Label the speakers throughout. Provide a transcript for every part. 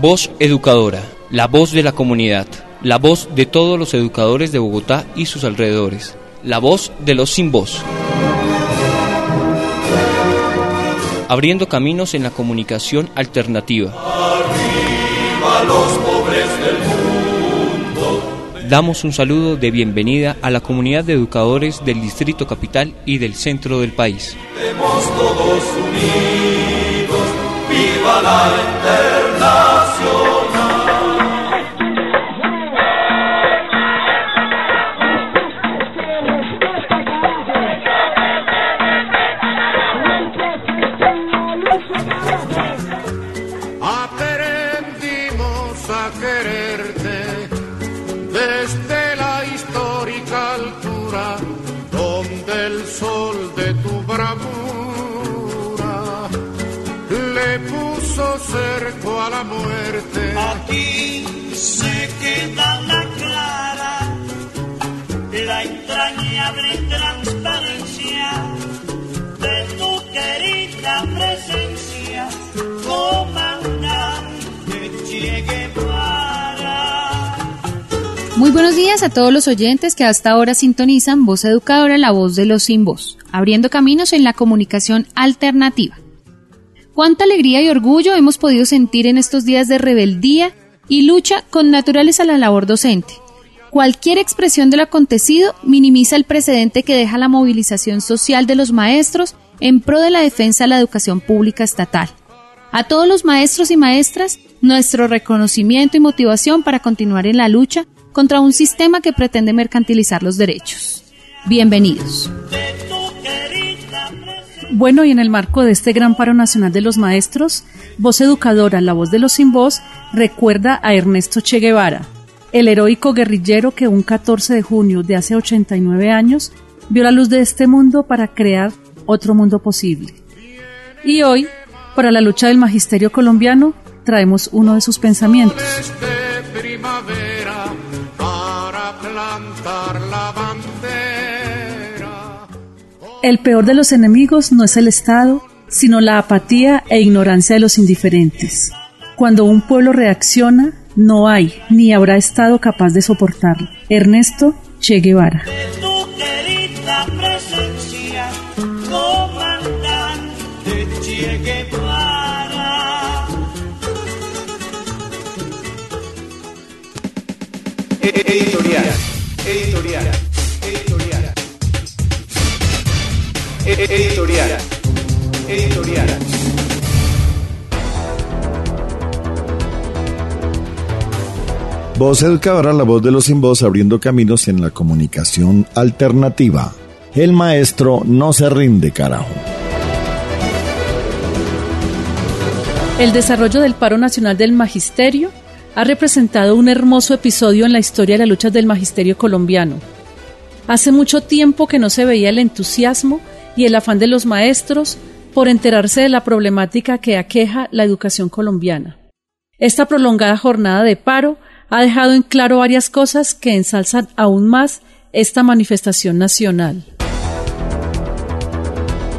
Speaker 1: Voz educadora, la voz de la comunidad, la voz de todos los educadores de Bogotá y sus alrededores, la voz de los sin voz. Abriendo caminos en la comunicación alternativa.
Speaker 2: Arriba los pobres del mundo.
Speaker 1: Damos un saludo de bienvenida a la comunidad de educadores del Distrito Capital y del centro del país.
Speaker 2: Todos unidos, viva la internacional.
Speaker 3: Aprendimos a quererte desde la histórica altura donde el sol de tu bravura le puso cerco a la muerte.
Speaker 4: Aquí se queda la clara, la entrañable transparencia de tu querida presencia, comandante Che Guevara.
Speaker 5: Muy buenos días a todos los oyentes que hasta ahora sintonizan Voz Educadora, la voz de los sin voz, abriendo caminos en la comunicación alternativa. Cuánta alegría y orgullo hemos podido sentir en estos días de rebeldía y lucha con naturales a la labor docente. Cualquier expresión de lo acontecido minimiza el precedente que deja la movilización social de los maestros en pro de la defensa de la educación pública estatal. A todos los maestros y maestras, nuestro reconocimiento y motivación para continuar en la lucha contra un sistema que pretende mercantilizar los derechos. Bienvenidos.
Speaker 6: Bueno, y en el marco de este gran paro nacional de los maestros, Voz Educadora, la voz de los sin voz, recuerda a Ernesto Che Guevara, el heroico guerrillero que un 14 de junio de hace 89 años vio la luz de este mundo para crear otro mundo posible. Y hoy, para la lucha del magisterio colombiano, traemos uno de sus pensamientos. El peor de los enemigos no es el Estado, sino la apatía e ignorancia de los indiferentes. Cuando un pueblo reacciona, no hay ni habrá Estado capaz de soportarlo. Ernesto Che Guevara.
Speaker 4: De tu
Speaker 7: Editorial. Editorial.
Speaker 8: Voz Educadora, la voz de los sin voz, abriendo caminos en la comunicación alternativa. El maestro no se rinde, carajo.
Speaker 6: El desarrollo del paro nacional del magisterio ha representado un hermoso episodio en la historia de las luchas del magisterio colombiano. Hace mucho tiempo que no se veía el entusiasmo y el afán de los maestros por enterarse de la problemática que aqueja la educación colombiana. Esta prolongada jornada de paro ha dejado en claro varias cosas que ensalzan aún más esta manifestación nacional.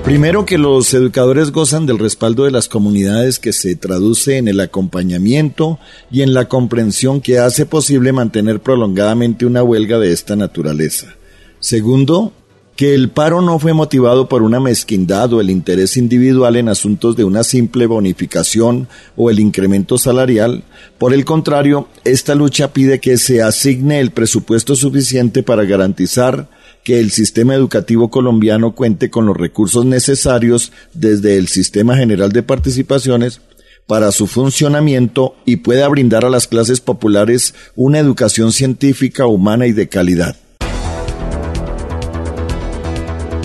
Speaker 8: Primero que los educadores gozan del respaldo de las comunidades que se traduce en el acompañamiento y en la comprensión que hace posible mantener prolongadamente una huelga de esta naturaleza. Segundo, que el paro no fue motivado por una mezquindad o el interés individual en asuntos de una simple bonificación o el incremento salarial. Por el contrario, esta lucha pide que se asigne el presupuesto suficiente para garantizar que el sistema educativo colombiano cuente con los recursos necesarios desde el Sistema General de Participaciones para su funcionamiento y pueda brindar a las clases populares una educación científica, humana y de calidad.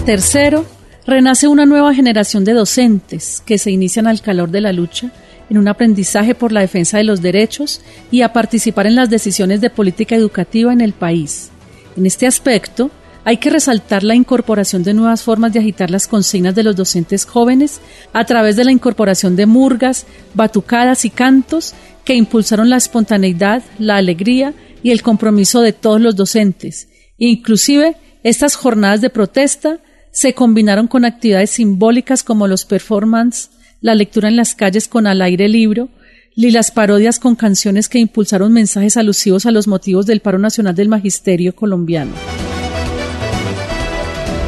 Speaker 6: Tercero, renace una nueva generación de docentes que se inician al calor de la lucha en un aprendizaje por la defensa de los derechos y a participar en las decisiones de política educativa en el país. En este aspecto, hay que resaltar la incorporación de nuevas formas de agitar las consignas de los docentes jóvenes a través de la incorporación de murgas, batucadas y cantos que impulsaron la espontaneidad, la alegría y el compromiso de todos los docentes. Inclusive, estas jornadas de protesta se combinaron con actividades simbólicas como los performances, la lectura en las calles con al aire libro, ni las parodias con canciones que impulsaron mensajes alusivos a los motivos del paro nacional del magisterio colombiano.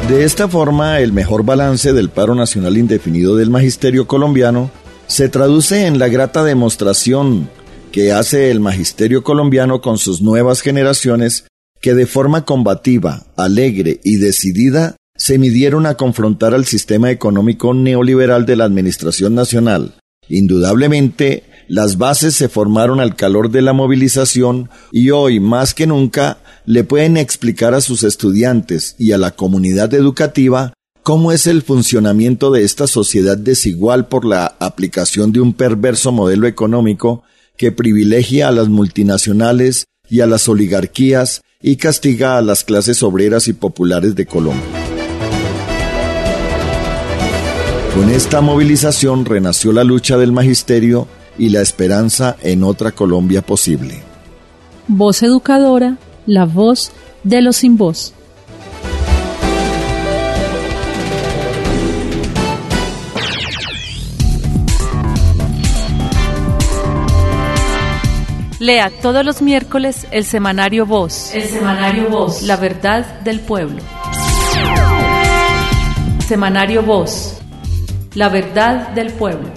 Speaker 8: De esta forma, el mejor balance del paro nacional indefinido del magisterio colombiano se traduce en la grata demostración que hace el magisterio colombiano con sus nuevas generaciones que de forma combativa, alegre y decidida se midieron a confrontar al sistema económico neoliberal de la Administración Nacional. Indudablemente, las bases se formaron al calor de la movilización y hoy, más que nunca, le pueden explicar a sus estudiantes y a la comunidad educativa cómo es el funcionamiento de esta sociedad desigual por la aplicación de un perverso modelo económico que privilegia a las multinacionales y a las oligarquías y castiga a las clases obreras y populares de Colombia. Con esta movilización renació la lucha del magisterio y la esperanza en otra Colombia posible.
Speaker 6: Voz educadora, la voz de los sin voz. Lea todos los miércoles el semanario Voz.
Speaker 5: El semanario Voz.
Speaker 6: La verdad del pueblo. Semanario Voz. La verdad del pueblo.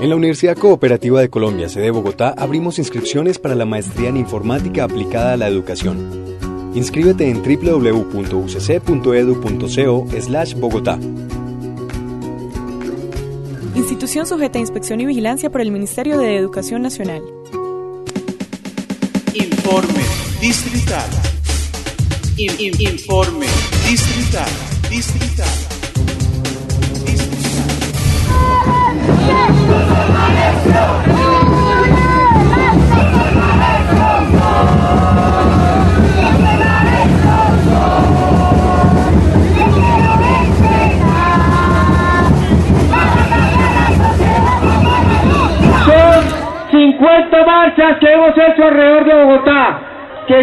Speaker 9: En la Universidad Cooperativa de Colombia, sede Bogotá, abrimos inscripciones para la maestría en informática aplicada a la educación. Inscríbete en www.ucc.edu.co/bogotá.
Speaker 10: Institución sujeta a inspección y vigilancia por el Ministerio de Educación Nacional.
Speaker 7: Informe distrital. In- in- informe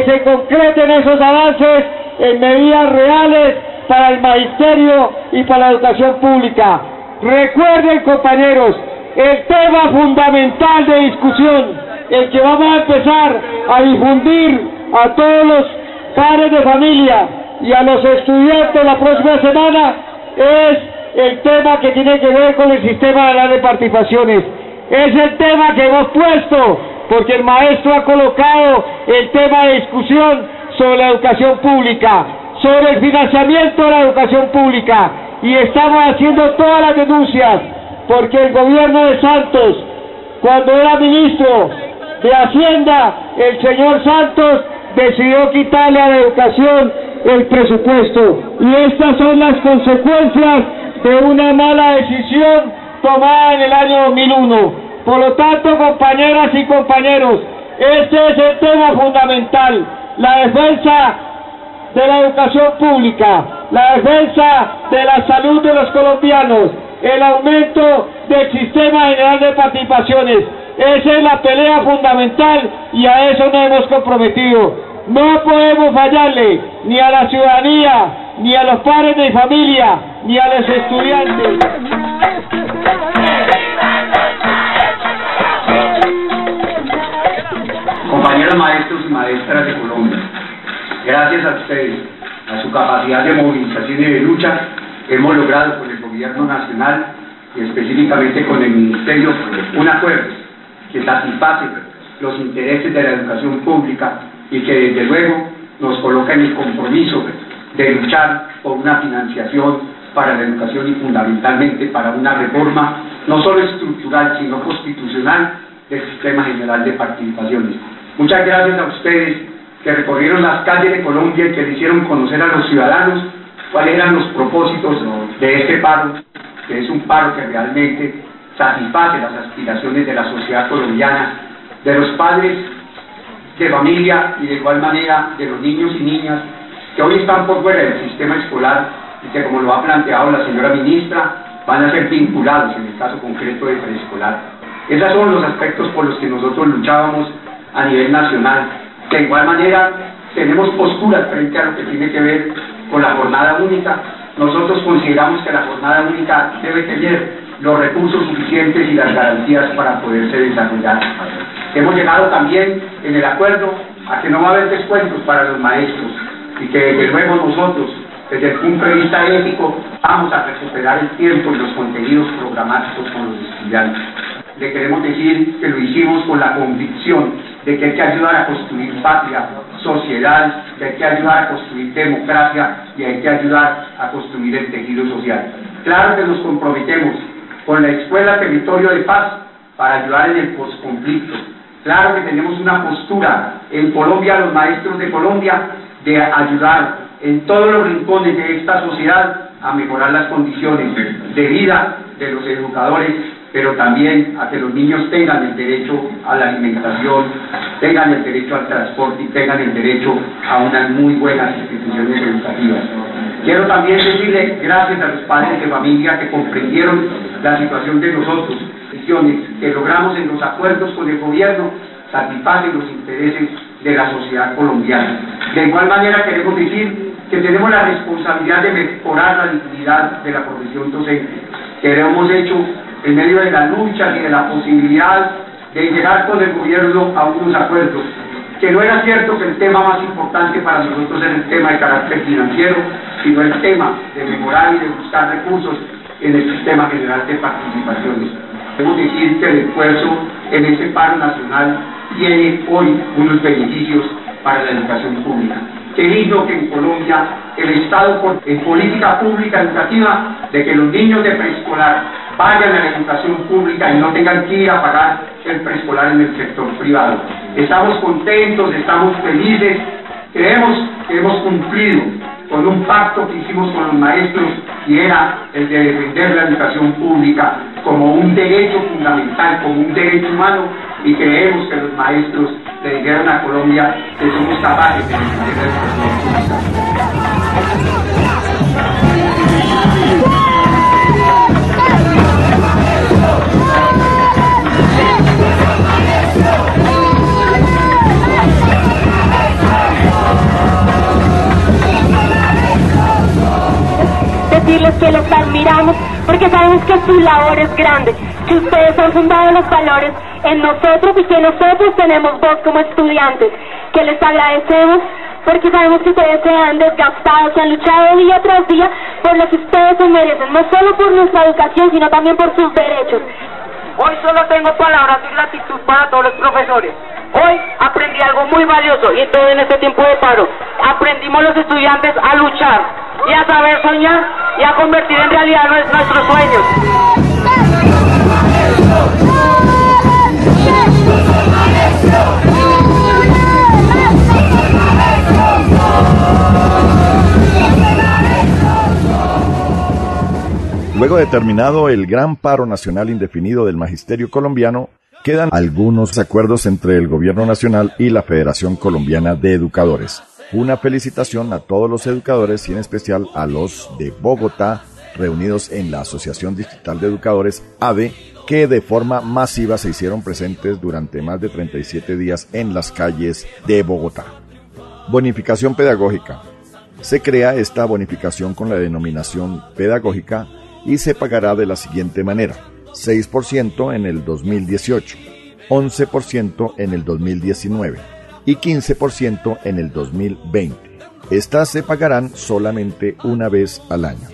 Speaker 11: que se concreten esos avances en medidas reales para el magisterio y para la educación pública. Recuerden, compañeros, el tema fundamental de discusión, el que vamos a empezar a difundir a todos los padres de familia y a los estudiantes la próxima semana, es el tema que tiene que ver con el sistema de de participaciones. Es el tema que hemos puesto, porque el maestro ha colocado el tema de discusión sobre la educación pública, sobre el financiamiento de la educación pública, y estamos haciendo todas las denuncias, porque el gobierno de Santos, cuando era ministro de Hacienda, el señor Santos decidió quitarle a la educación el presupuesto. Y estas son las consecuencias de una mala decisión tomada en el año 2001. Por lo tanto, compañeras y compañeros, este es el tema fundamental, la defensa de la educación pública, la defensa de la salud de los colombianos, el aumento del sistema general de participaciones. Esa es la pelea fundamental y a eso nos hemos comprometido. No podemos fallarle ni a la ciudadanía, ni a los padres de familia, ni a los estudiantes.
Speaker 12: Compañeros maestros y maestras de Colombia, gracias a ustedes, a su capacidad de movilización y de lucha, hemos logrado con el gobierno nacional y específicamente con el ministerio un acuerdo que satisface los intereses de la educación pública y que desde luego nos coloca en el compromiso de luchar por una financiación para la educación y fundamentalmente para una reforma no solo estructural sino constitucional del sistema general de participaciones. Muchas gracias a ustedes que recorrieron las calles de Colombia y que le hicieron conocer a los ciudadanos cuáles eran los propósitos de este paro, que es un paro que realmente satisface las aspiraciones de la sociedad colombiana, de los padres de familia y de igual manera de los niños y niñas que hoy están por fuera del sistema escolar y que como lo ha planteado la señora ministra, van a ser vinculados en el caso concreto de preescolar. Esos son los aspectos por los que nosotros luchábamos a nivel nacional. De igual manera, tenemos posturas frente a lo que tiene que ver con la jornada única nosotros consideramos que la jornada única debe tener los recursos suficientes y las garantías para poderse desarrollar. Hemos llegado también en el acuerdo a que no va a haber descuentos para los maestros y que desde luego nosotros, desde el punto de vista ético, vamos a recuperar el tiempo y los contenidos programáticos con los estudiantes. Le queremos decir que lo hicimos con la convicción de que hay que ayudar a construir patria, sociedad, que hay que ayudar a construir democracia y hay que ayudar a construir el tejido social. Claro que nos comprometemos con la Escuela Territorio de Paz para ayudar en el posconflicto. Claro que tenemos una postura en Colombia, los maestros de Colombia, de ayudar en todos los rincones de esta sociedad a mejorar las condiciones de vida de los educadores, pero también a que los niños tengan el derecho a la alimentación, tengan el derecho al transporte y tengan el derecho a unas muy buenas instituciones educativas. Quiero también decirle gracias a los padres de familia que comprendieron la situación de nosotros, que logramos en los acuerdos con el gobierno satisfacen los intereses de la sociedad colombiana. De igual manera queremos decir que tenemos la responsabilidad de mejorar la dignidad de la profesión docente, que hemos hecho en medio de la lucha y de la posibilidad de llegar con el gobierno a unos acuerdos, que no era cierto que el tema más importante para nosotros era el tema de carácter financiero, sino el tema de mejorar y de buscar recursos en el sistema general de participaciones. Debemos decir que el esfuerzo en ese paro nacional tiene hoy unos beneficios para la educación pública. Qué lindo que en Colombia el Estado, en política pública educativa, de que los niños de preescolar a la educación pública y no tengan que ir a pagar el preescolar en el sector privado. Estamos contentos, estamos felices, creemos que hemos cumplido con un pacto que hicimos con los maestros y era el de defender la educación pública como un derecho fundamental, como un derecho humano y creemos que los maestros le dijeron a Colombia que somos capaces de defender la educación pública.
Speaker 13: Decirles que los admiramos porque sabemos que su labor es grande, que ustedes han fundado los valores en nosotros y que nosotros tenemos voz como estudiantes, que les agradecemos porque sabemos que ustedes se han desgastado, se han luchado día tras día por lo que ustedes se merecen, no solo por nuestra educación, sino también por sus derechos.
Speaker 14: Hoy solo tengo palabras y gratitud para todos los profesores. Hoy aprendí algo muy valioso y todo en este tiempo de paro. Aprendimos los estudiantes a luchar y a saber soñar y a convertir en realidad nuestros sueños.
Speaker 8: Luego de terminado el gran paro nacional indefinido del magisterio colombiano, quedan algunos acuerdos entre el gobierno nacional y la Federación Colombiana de Educadores. Una felicitación a todos los educadores y en especial a los de Bogotá reunidos en la Asociación Distrital de Educadores ADE que de forma masiva se hicieron presentes durante más de 37 días en las calles de Bogotá. Bonificación pedagógica. Se crea esta bonificación con la denominación pedagógica y se pagará de la siguiente manera. 6% en el 2018, 11% en el 2019 y 15% en el 2020. Estas se pagarán solamente una vez al año.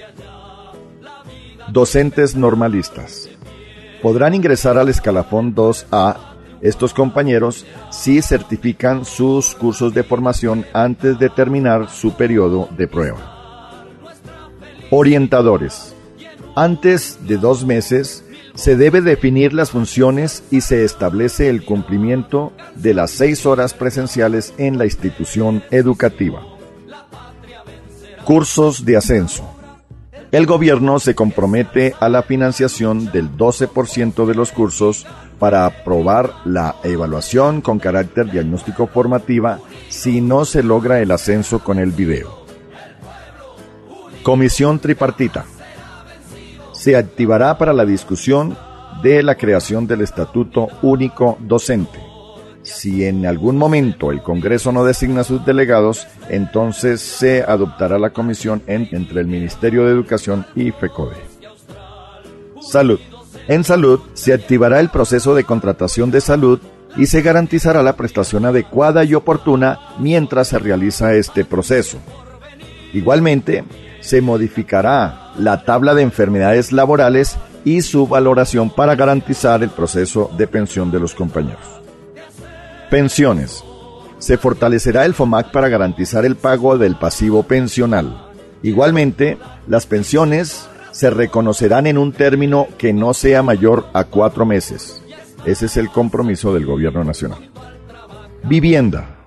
Speaker 8: Docentes normalistas. Podrán ingresar al escalafón 2A estos compañeros si certifican sus cursos de formación antes de terminar su periodo de prueba. Orientadores. Antes de dos meses, se debe definir las funciones y se establece el cumplimiento de las seis horas presenciales en la institución educativa. Cursos de ascenso. El gobierno se compromete a la financiación del 12% de los cursos para aprobar la evaluación con carácter diagnóstico formativa si no se logra el ascenso con el video. Comisión tripartita se activará para la discusión de la creación del Estatuto Único Docente. Si en algún momento el Congreso no designa sus delegados, entonces se adoptará la comisión entre el Ministerio de Educación y FECODE. Salud. En salud se activará el proceso de contratación de salud y se garantizará la prestación adecuada y oportuna mientras se realiza este proceso. Igualmente, se modificará la tabla de enfermedades laborales y su valoración para garantizar el proceso de pensión de los compañeros. Pensiones. Se fortalecerá el FOMAC para garantizar el pago del pasivo pensional. Igualmente, las pensiones se reconocerán en un término que no sea mayor a cuatro meses. Ese es el compromiso del Gobierno Nacional. Vivienda.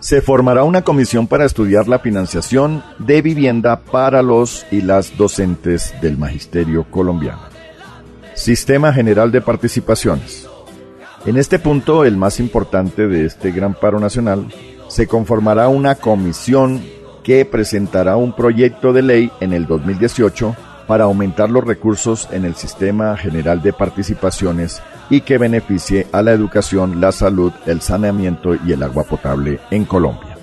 Speaker 8: Se formará una comisión para estudiar la financiación de vivienda para los y las docentes del Magisterio colombiano. Sistema General de Participaciones. En este punto, el más importante de este gran paro nacional, se conformará una comisión que presentará un proyecto de ley en el 2018 para aumentar los recursos en el Sistema General de Participaciones y que beneficie a la educación, la salud, el saneamiento y el agua potable en Colombia.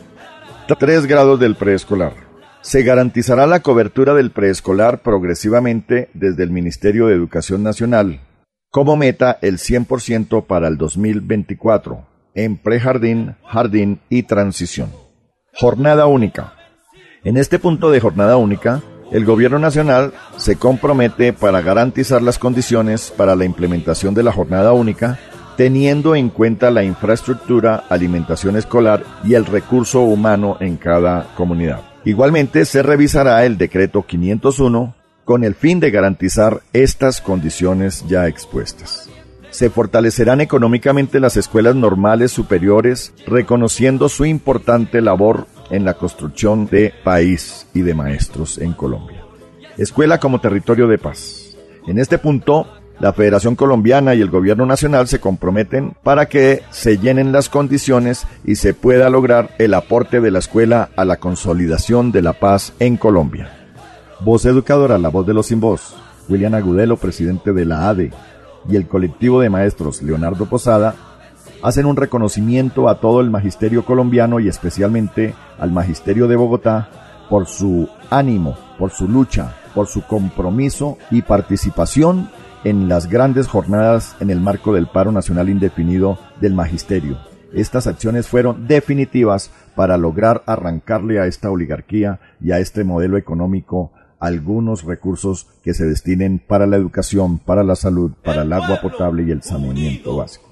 Speaker 8: Tres grados del preescolar. Se garantizará la cobertura del preescolar progresivamente desde el Ministerio de Educación Nacional, como meta el 100% para el 2024, en prejardín, jardín y transición. Jornada única. En este punto de jornada única, el Gobierno Nacional se compromete para garantizar las condiciones para la implementación de la jornada única, teniendo en cuenta la infraestructura, alimentación escolar y el recurso humano en cada comunidad. Igualmente se revisará el decreto 501 con el fin de garantizar estas condiciones ya expuestas. Se fortalecerán económicamente las escuelas normales superiores, reconociendo su importante labor en la construcción de país y de maestros en Colombia. Escuela como territorio de paz. En este punto, la Federación Colombiana y el Gobierno Nacional se comprometen para que se llenen las condiciones y se pueda lograr el aporte de la escuela a la consolidación de la paz en Colombia. Voz educadora, la voz de los sin voz. William Agudelo, presidente de la ADE, y el colectivo de maestros Leonardo Posada hacen un reconocimiento a todo el magisterio colombiano y especialmente al magisterio de Bogotá por su ánimo, por su lucha, por su compromiso y participación en las grandes jornadas en el marco del paro nacional indefinido del magisterio. Estas acciones fueron definitivas para lograr arrancarle a esta oligarquía y a este modelo económico algunos recursos que se destinen para la educación, para la salud, para el agua potable y el saneamiento básico.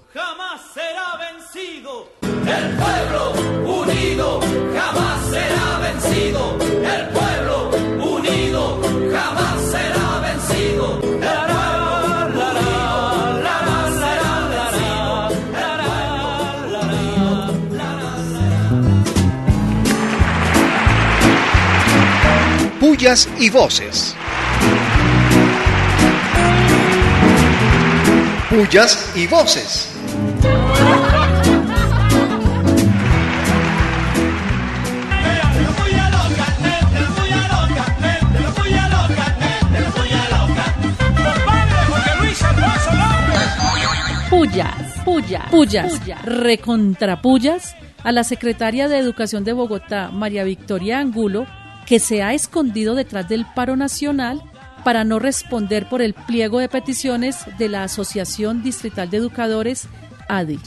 Speaker 2: Vencido. El pueblo unido jamás será vencido. El pueblo unido jamás será vencido. El pueblo unido jamás será
Speaker 15: Pullas y voces. Pullas y voces.
Speaker 6: Pullas, pullas, pullas, recontrapullas a la secretaria de Educación de Bogotá, María Victoria Angulo, que se ha escondido detrás del paro nacional para no responder por el pliego de peticiones de la Asociación Distrital de Educadores, ADI.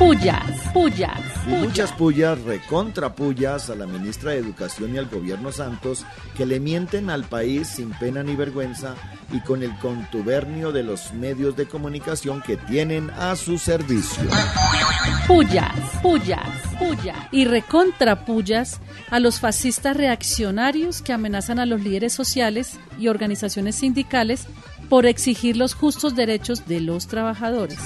Speaker 6: Pullas, pullas,
Speaker 8: Y muchas pullas, recontra pullas a la ministra de Educación y al gobierno Santos que le mienten al país sin pena ni vergüenza y con el contubernio de los medios de comunicación que tienen a su servicio.
Speaker 6: Pullas, pullas, pullas y recontrapullas a los fascistas reaccionarios que amenazan a los líderes sociales y organizaciones sindicales por exigir los justos derechos de los trabajadores.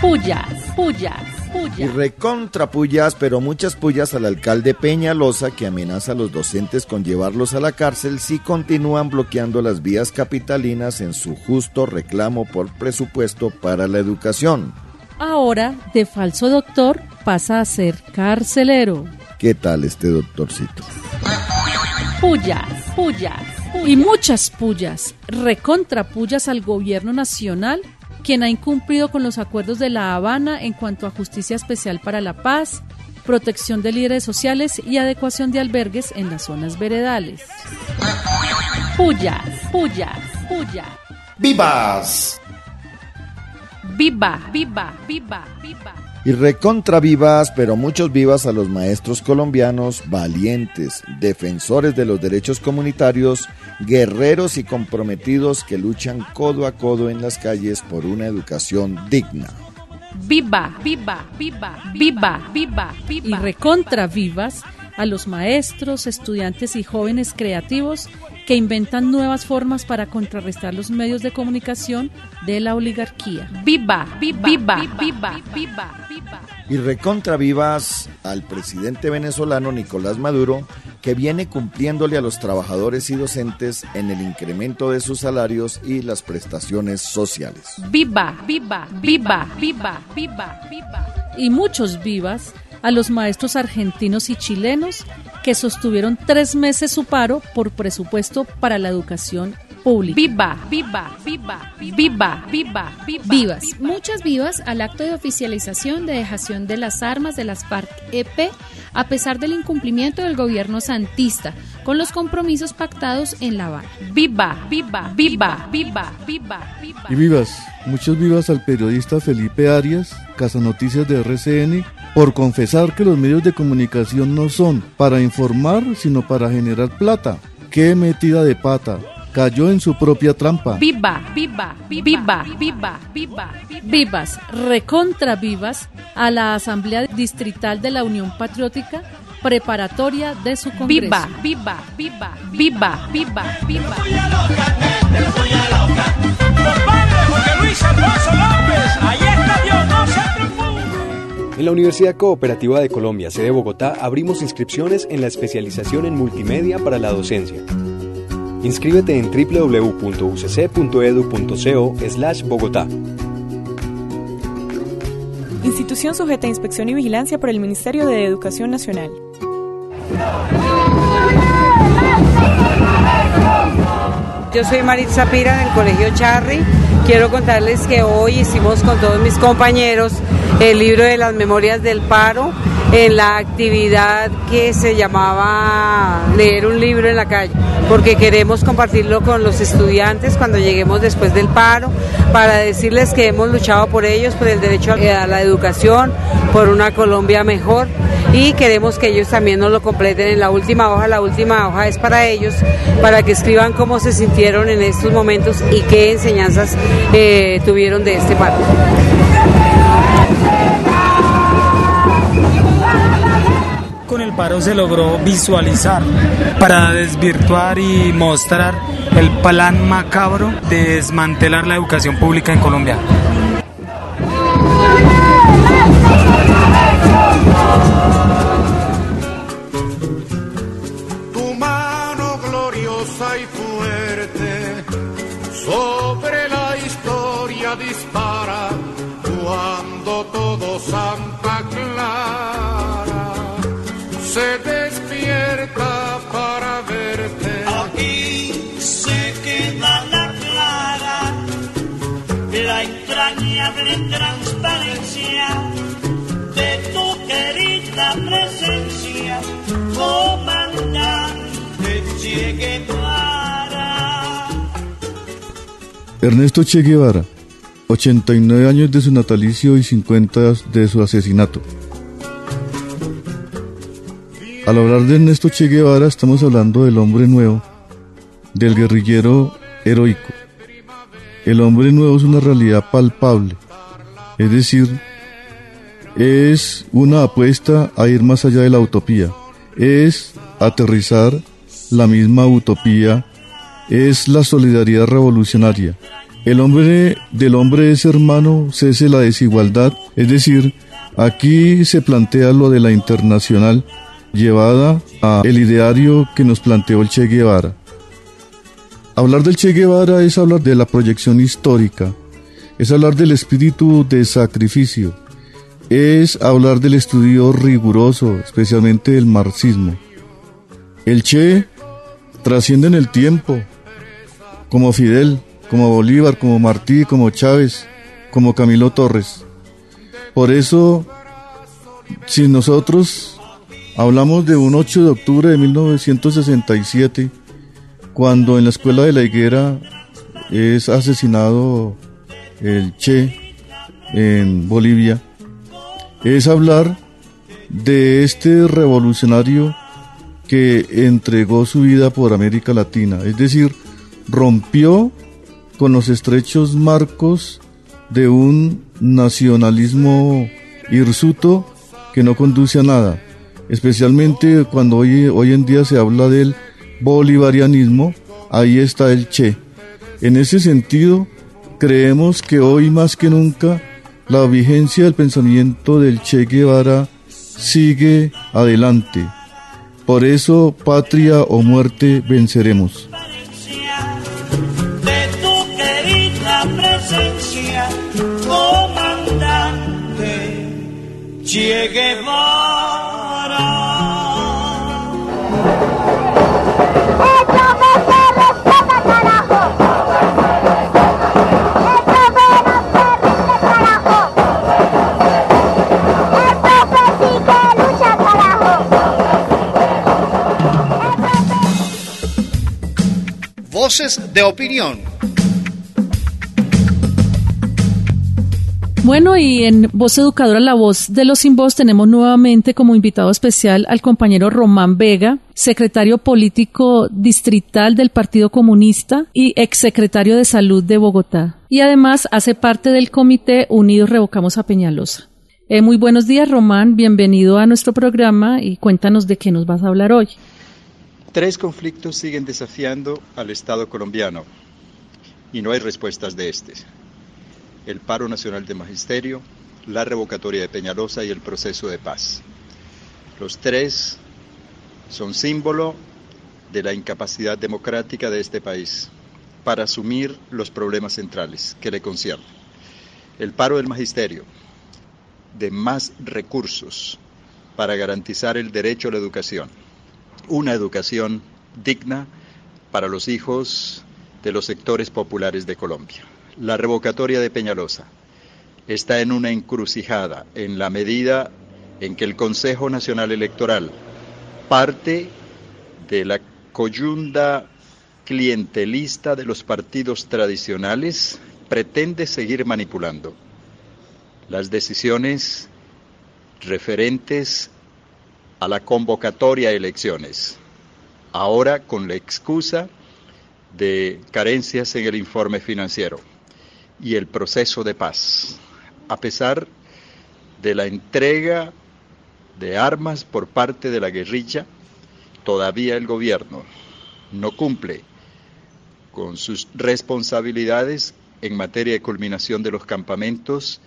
Speaker 6: Pullas, pullas,
Speaker 8: Y
Speaker 6: pullas.
Speaker 8: recontra pullas, pero muchas pullas al alcalde Peñalosa que amenaza a los docentes con llevarlos a la cárcel si continúan bloqueando las vías capitalinas en su justo reclamo por presupuesto para la educación.
Speaker 6: Ahora, de falso doctor, pasa a ser carcelero.
Speaker 8: ¿Qué tal este doctorcito?
Speaker 6: Pullas, pullas, y muchas pullas, recontrapullas al gobierno nacional quien ha incumplido con los acuerdos de La Habana en cuanto a justicia especial para la paz, protección de líderes sociales y adecuación de albergues en las zonas veredales. Puyas, puyas, puyas.
Speaker 8: ¡Vivas!
Speaker 6: Viva, viva, viva, viva.
Speaker 8: Y recontra vivas, pero muchos vivas a los maestros colombianos valientes, defensores de los derechos comunitarios, guerreros y comprometidos que luchan codo a codo en las calles por una educación digna.
Speaker 6: Viva, viva, viva, viva, viva, viva. Y recontra vivas a los maestros, estudiantes y jóvenes creativos que inventan nuevas formas para contrarrestar los medios de comunicación de la oligarquía. Viva, viva, viva, viva, viva, viva.
Speaker 8: Y recontra vivas al presidente venezolano Nicolás Maduro, que viene cumpliéndole a los trabajadores y docentes en el incremento de sus salarios y las prestaciones sociales.
Speaker 6: Viva, viva, viva, viva, viva, viva. Y muchos vivas a los maestros argentinos y chilenos que sostuvieron tres meses su paro por presupuesto para la educación pública. Viva, viva, viva, viva, viva, viva.
Speaker 5: Vivas, muchas vivas al acto de oficialización de dejación de las armas de las FARC-EP a pesar del incumplimiento del gobierno santista con los compromisos pactados en La Habana.
Speaker 6: Viva, viva, viva, viva, viva, viva.
Speaker 16: Y vivas, muchos vivas al periodista Felipe Arias, Casa Noticias de RCN, por confesar que los medios de comunicación no son para informar, sino para generar plata. ¡Qué metida de pata! Cayó en su propia trampa.
Speaker 6: Viva, viva, viva, viva, viva, vivas, recontra vivas a la Asamblea Distrital de la Unión Patriótica preparatoria de su congreso. Viva, viva, viva, viva, viva, viva.
Speaker 9: En la Universidad Cooperativa de Colombia, sede Bogotá, abrimos inscripciones en la especialización en multimedia para la docencia. Inscríbete en www.ucc.edu.co/bogotá.
Speaker 10: Institución sujeta a inspección y vigilancia por el Ministerio de Educación Nacional.
Speaker 17: Yo soy Maritza Pira del Colegio Charry. Quiero contarles que hoy hicimos con todos mis compañeros el libro de las memorias del paro en la actividad que se llamaba leer un libro en la calle, porque queremos compartirlo con los estudiantes cuando lleguemos después del paro, para decirles que hemos luchado por ellos, por el derecho a la educación, por una Colombia mejor y queremos que ellos también nos lo completen en la última hoja. La última hoja es para ellos, para que escriban cómo se sintieron en estos momentos y qué enseñanzas eh, tuvieron de este paro.
Speaker 18: Paro se logró visualizar para desvirtuar y mostrar el plan macabro de desmantelar la educación pública en Colombia.
Speaker 3: Se despierta para verte.
Speaker 4: Aquí se queda la clara, la entrañable transparencia de tu querida presencia, comandante Che Guevara.
Speaker 16: Ernesto Che Guevara, 89 años de su natalicio y 50 de su asesinato. Al hablar de Ernesto Che Guevara estamos hablando del hombre nuevo, del guerrillero heroico. El hombre nuevo es una realidad palpable, es decir, es una apuesta a ir más allá de la utopía, es aterrizar la misma utopía, es la solidaridad revolucionaria. El hombre del hombre es hermano, cese la desigualdad, es decir, aquí se plantea lo de la internacional llevada a el ideario que nos planteó el Che Guevara. Hablar del Che Guevara es hablar de la proyección histórica, es hablar del espíritu de sacrificio, es hablar del estudio riguroso, especialmente del marxismo. El Che trasciende en el tiempo, como Fidel, como Bolívar, como Martí, como Chávez, como Camilo Torres. Por eso, si nosotros hablamos de un 8 de octubre de 1967, cuando en la escuela de la higuera es asesinado el Che en Bolivia, es hablar de este revolucionario que entregó su vida por América Latina, es decir, rompió con los estrechos marcos de un nacionalismo hirsuto que no conduce a nada, especialmente cuando hoy, hoy en día se habla del bolivarianismo, ahí está el Che. En ese sentido, creemos que hoy más que nunca la vigencia del pensamiento del Che Guevara sigue adelante. Por eso, patria o muerte, venceremos.
Speaker 15: Voces de opinión.
Speaker 6: Bueno, y en Voz Educadora, la voz de los sin voz, tenemos nuevamente como invitado especial al compañero Román Vega, secretario político distrital del Partido Comunista y exsecretario de Salud de Bogotá. Y además hace parte del comité Unidos Revocamos a Peñalosa. Eh, muy buenos días, Román. Bienvenido a nuestro programa y cuéntanos de qué nos vas a hablar hoy.
Speaker 19: Tres conflictos siguen desafiando al Estado colombiano y no hay respuestas de este. El paro nacional de magisterio, la revocatoria de Peñalosa y el proceso de paz. Los tres son símbolo de la incapacidad democrática de este país para asumir los problemas centrales que le conciernen. El paro del magisterio, de más recursos para garantizar el derecho a la educación, una educación digna para los hijos de los sectores populares de Colombia. La revocatoria de Peñalosa está en una encrucijada en la medida en que el Consejo Nacional Electoral parte de la coyunda clientelista de los partidos tradicionales pretende seguir manipulando las decisiones referentes a la convocatoria a elecciones, ahora con la excusa de carencias en el informe financiero y el proceso de paz, a pesar de la entrega de armas por parte de la guerrilla, todavía el gobierno no cumple con sus responsabilidades en materia de culminación de los campamentos,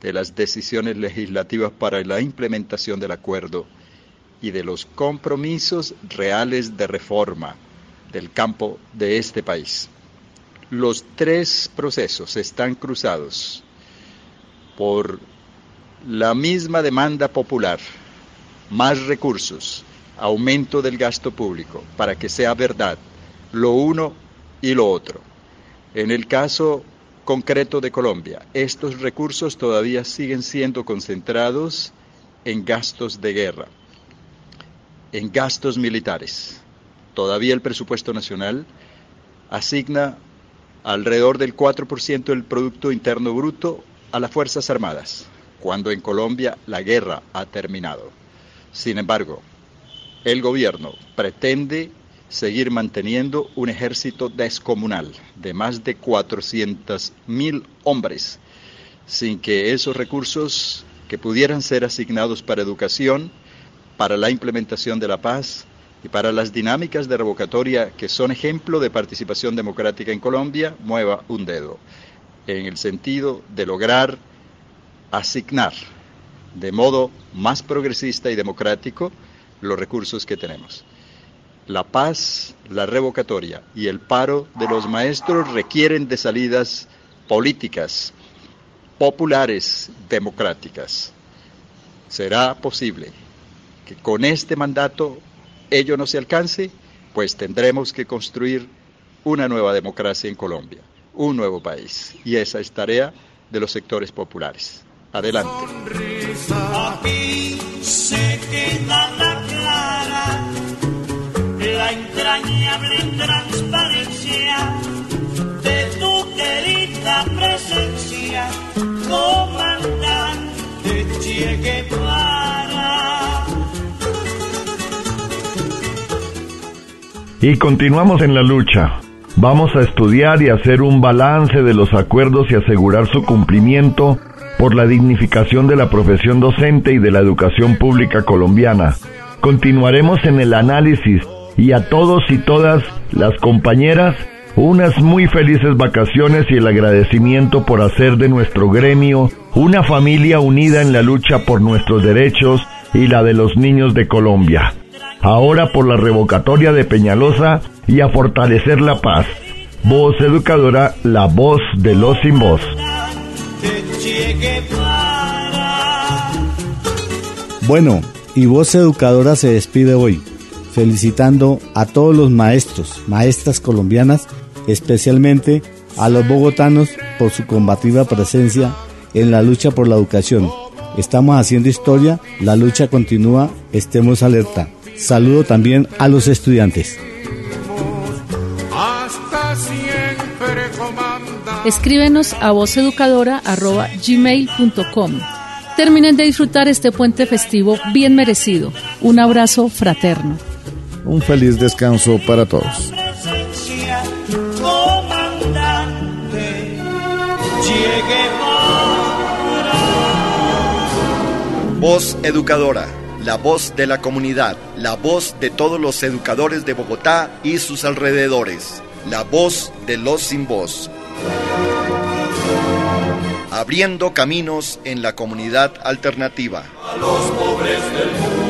Speaker 19: de las decisiones legislativas para la implementación del acuerdo y de los compromisos reales de reforma del campo de este país. Los tres procesos están cruzados por la misma demanda popular, más recursos, aumento del gasto público, para que sea verdad lo uno y lo otro. En el caso concreto de Colombia, estos recursos todavía siguen siendo concentrados en gastos de guerra en gastos militares. Todavía el presupuesto nacional asigna alrededor del 4% del Producto Interno Bruto a las Fuerzas Armadas, cuando en Colombia la guerra ha terminado. Sin embargo, el gobierno pretende seguir manteniendo un ejército descomunal de más de 400 mil hombres, sin que esos recursos que pudieran ser asignados para educación para la implementación de la paz y para las dinámicas de revocatoria que son ejemplo de participación democrática en Colombia, mueva un dedo en el sentido de lograr asignar de modo más progresista y democrático los recursos que tenemos. La paz, la revocatoria y el paro de los maestros requieren de salidas políticas, populares, democráticas. Será posible con este mandato ello no se alcance, pues tendremos que construir una nueva democracia en Colombia, un nuevo país. Y esa es tarea
Speaker 4: de los sectores populares. Adelante.
Speaker 8: Y continuamos en la lucha. Vamos a estudiar y hacer un balance de los acuerdos y asegurar su cumplimiento por la dignificación de la profesión docente y de la educación pública colombiana. Continuaremos en el análisis y a todos y todas las compañeras unas muy felices vacaciones y el agradecimiento por hacer de nuestro gremio una familia unida en la lucha por nuestros derechos y la de los niños de Colombia. Ahora por la revocatoria de Peñalosa y a fortalecer la paz. Voz educadora, la voz de los sin voz.
Speaker 20: Bueno, y Voz Educadora se despide hoy, felicitando a todos los maestros, maestras colombianas, especialmente a los bogotanos por su combativa presencia en la lucha por la educación. Estamos haciendo historia, la lucha continúa, estemos alerta. Saludo también a los estudiantes.
Speaker 6: Escríbenos a voceducadora.gmail.com. Terminen de disfrutar este puente festivo bien merecido. Un abrazo fraterno.
Speaker 21: Un feliz descanso para todos.
Speaker 22: Voz Educadora, la voz de la comunidad, la voz de todos los educadores de Bogotá y sus alrededores, la voz de los sin voz. Abriendo caminos en la comunidad alternativa.
Speaker 23: A los pobres del mundo.